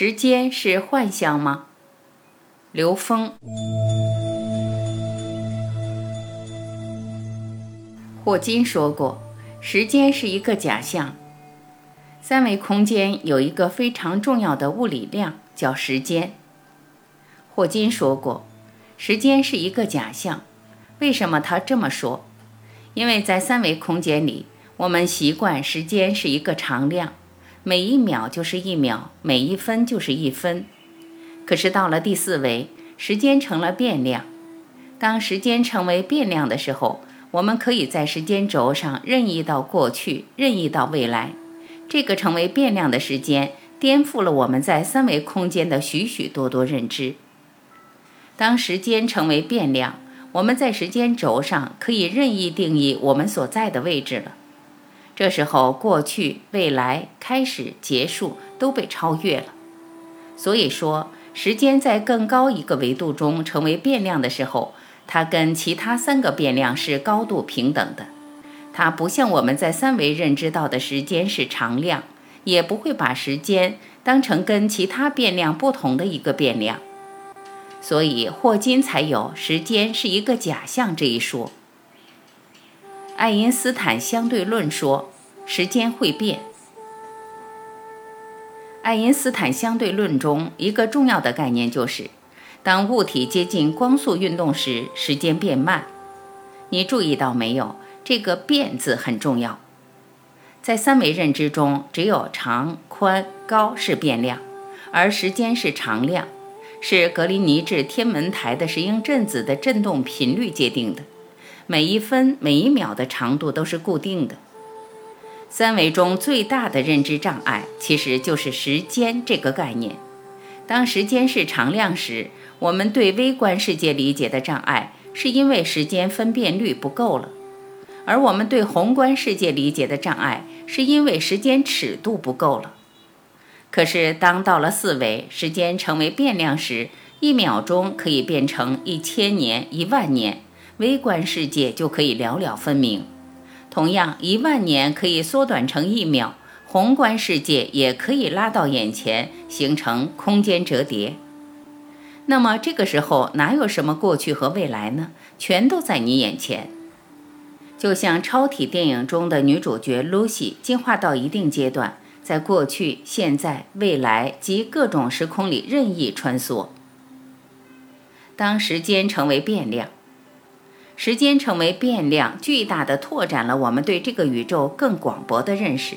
时间是幻象吗？刘峰。霍金说过，时间是一个假象。三维空间有一个非常重要的物理量，叫时间。霍金说过，时间是一个假象。为什么他这么说？因为在三维空间里，我们习惯时间是一个常量。每一秒就是一秒，每一分就是一分。可是到了第四维，时间成了变量。当时间成为变量的时候，我们可以在时间轴上任意到过去，任意到未来。这个成为变量的时间，颠覆了我们在三维空间的许许多多认知。当时间成为变量，我们在时间轴上可以任意定义我们所在的位置了。这时候，过去、未来、开始、结束都被超越了。所以说，时间在更高一个维度中成为变量的时候，它跟其他三个变量是高度平等的。它不像我们在三维认知到的时间是常量，也不会把时间当成跟其他变量不同的一个变量。所以，霍金才有“时间是一个假象”这一说。爱因斯坦相对论说，时间会变。爱因斯坦相对论中一个重要的概念就是，当物体接近光速运动时，时间变慢。你注意到没有？这个“变”字很重要。在三维认知中，只有长、宽、高是变量，而时间是常量，是格林尼治天文台的石英振子的振动频率界定的。每一分每一秒的长度都是固定的。三维中最大的认知障碍其实就是时间这个概念。当时间是常量时，我们对微观世界理解的障碍是因为时间分辨率不够了；而我们对宏观世界理解的障碍是因为时间尺度不够了。可是当到了四维，时间成为变量时，一秒钟可以变成一千年、一万年。微观世界就可以了了分明，同样，一万年可以缩短成一秒，宏观世界也可以拉到眼前，形成空间折叠。那么这个时候哪有什么过去和未来呢？全都在你眼前。就像超体电影中的女主角 Lucy 进化到一定阶段，在过去、现在、未来及各种时空里任意穿梭。当时间成为变量。时间成为变量，巨大的拓展了我们对这个宇宙更广博的认识。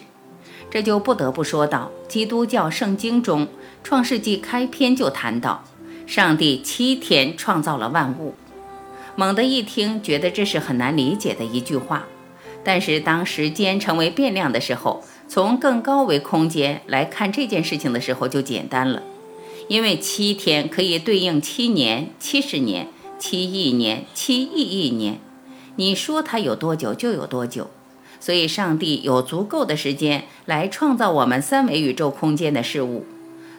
这就不得不说到基督教圣经中，《创世纪》开篇就谈到，上帝七天创造了万物。猛地一听，觉得这是很难理解的一句话。但是当时间成为变量的时候，从更高维空间来看这件事情的时候就简单了，因为七天可以对应七年、七十年。七亿年，七亿亿年，你说它有多久就有多久，所以上帝有足够的时间来创造我们三维宇宙空间的事物。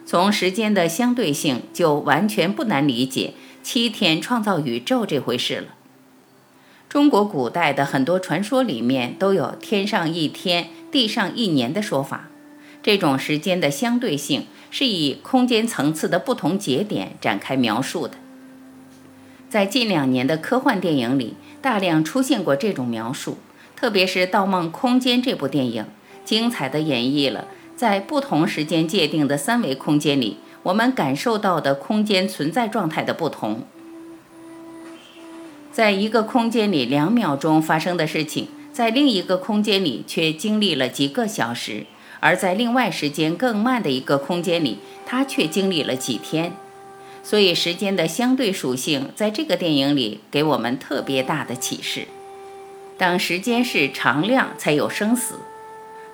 从时间的相对性，就完全不难理解七天创造宇宙这回事了。中国古代的很多传说里面都有“天上一天，地上一年”的说法，这种时间的相对性是以空间层次的不同节点展开描述的。在近两年的科幻电影里，大量出现过这种描述，特别是《盗梦空间》这部电影，精彩地演绎了在不同时间界定的三维空间里，我们感受到的空间存在状态的不同。在一个空间里两秒钟发生的事情，在另一个空间里却经历了几个小时，而在另外时间更慢的一个空间里，它却经历了几天。所以，时间的相对属性在这个电影里给我们特别大的启示。当时间是常量，才有生死。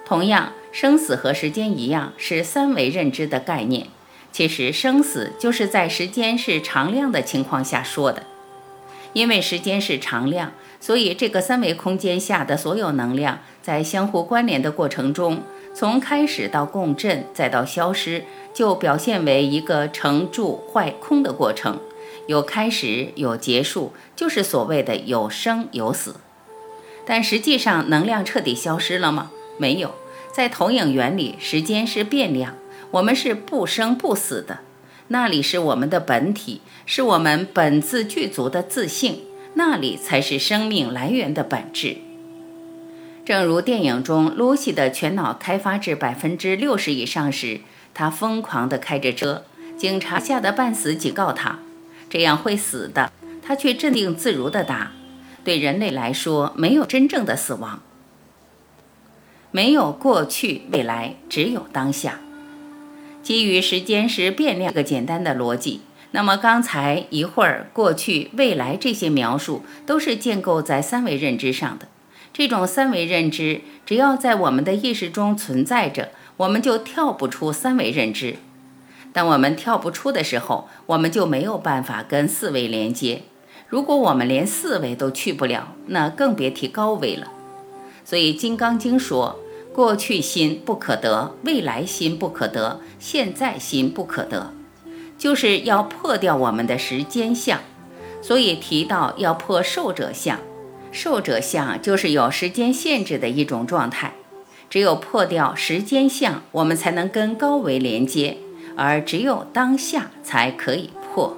同样，生死和时间一样，是三维认知的概念。其实，生死就是在时间是常量的情况下说的。因为时间是常量，所以这个三维空间下的所有能量，在相互关联的过程中，从开始到共振，再到消失，就表现为一个成住坏空的过程，有开始，有结束，就是所谓的有生有死。但实际上，能量彻底消失了吗？没有。在投影原理，时间是变量，我们是不生不死的。那里是我们的本体，是我们本自具足的自性，那里才是生命来源的本质。正如电影中露西的全脑开发至百分之六十以上时，她疯狂地开着车，警察吓得半死，警告她这样会死的，她却镇定自如地答：“对人类来说，没有真正的死亡，没有过去、未来，只有当下。”基于时间是变量这个简单的逻辑，那么刚才一会儿、过去、未来这些描述都是建构在三维认知上的。这种三维认知只要在我们的意识中存在着，我们就跳不出三维认知。当我们跳不出的时候，我们就没有办法跟四维连接。如果我们连四维都去不了，那更别提高维了。所以《金刚经》说。过去心不可得，未来心不可得，现在心不可得，就是要破掉我们的时间相。所以提到要破受者相，受者相就是有时间限制的一种状态。只有破掉时间相，我们才能跟高维连接，而只有当下才可以破。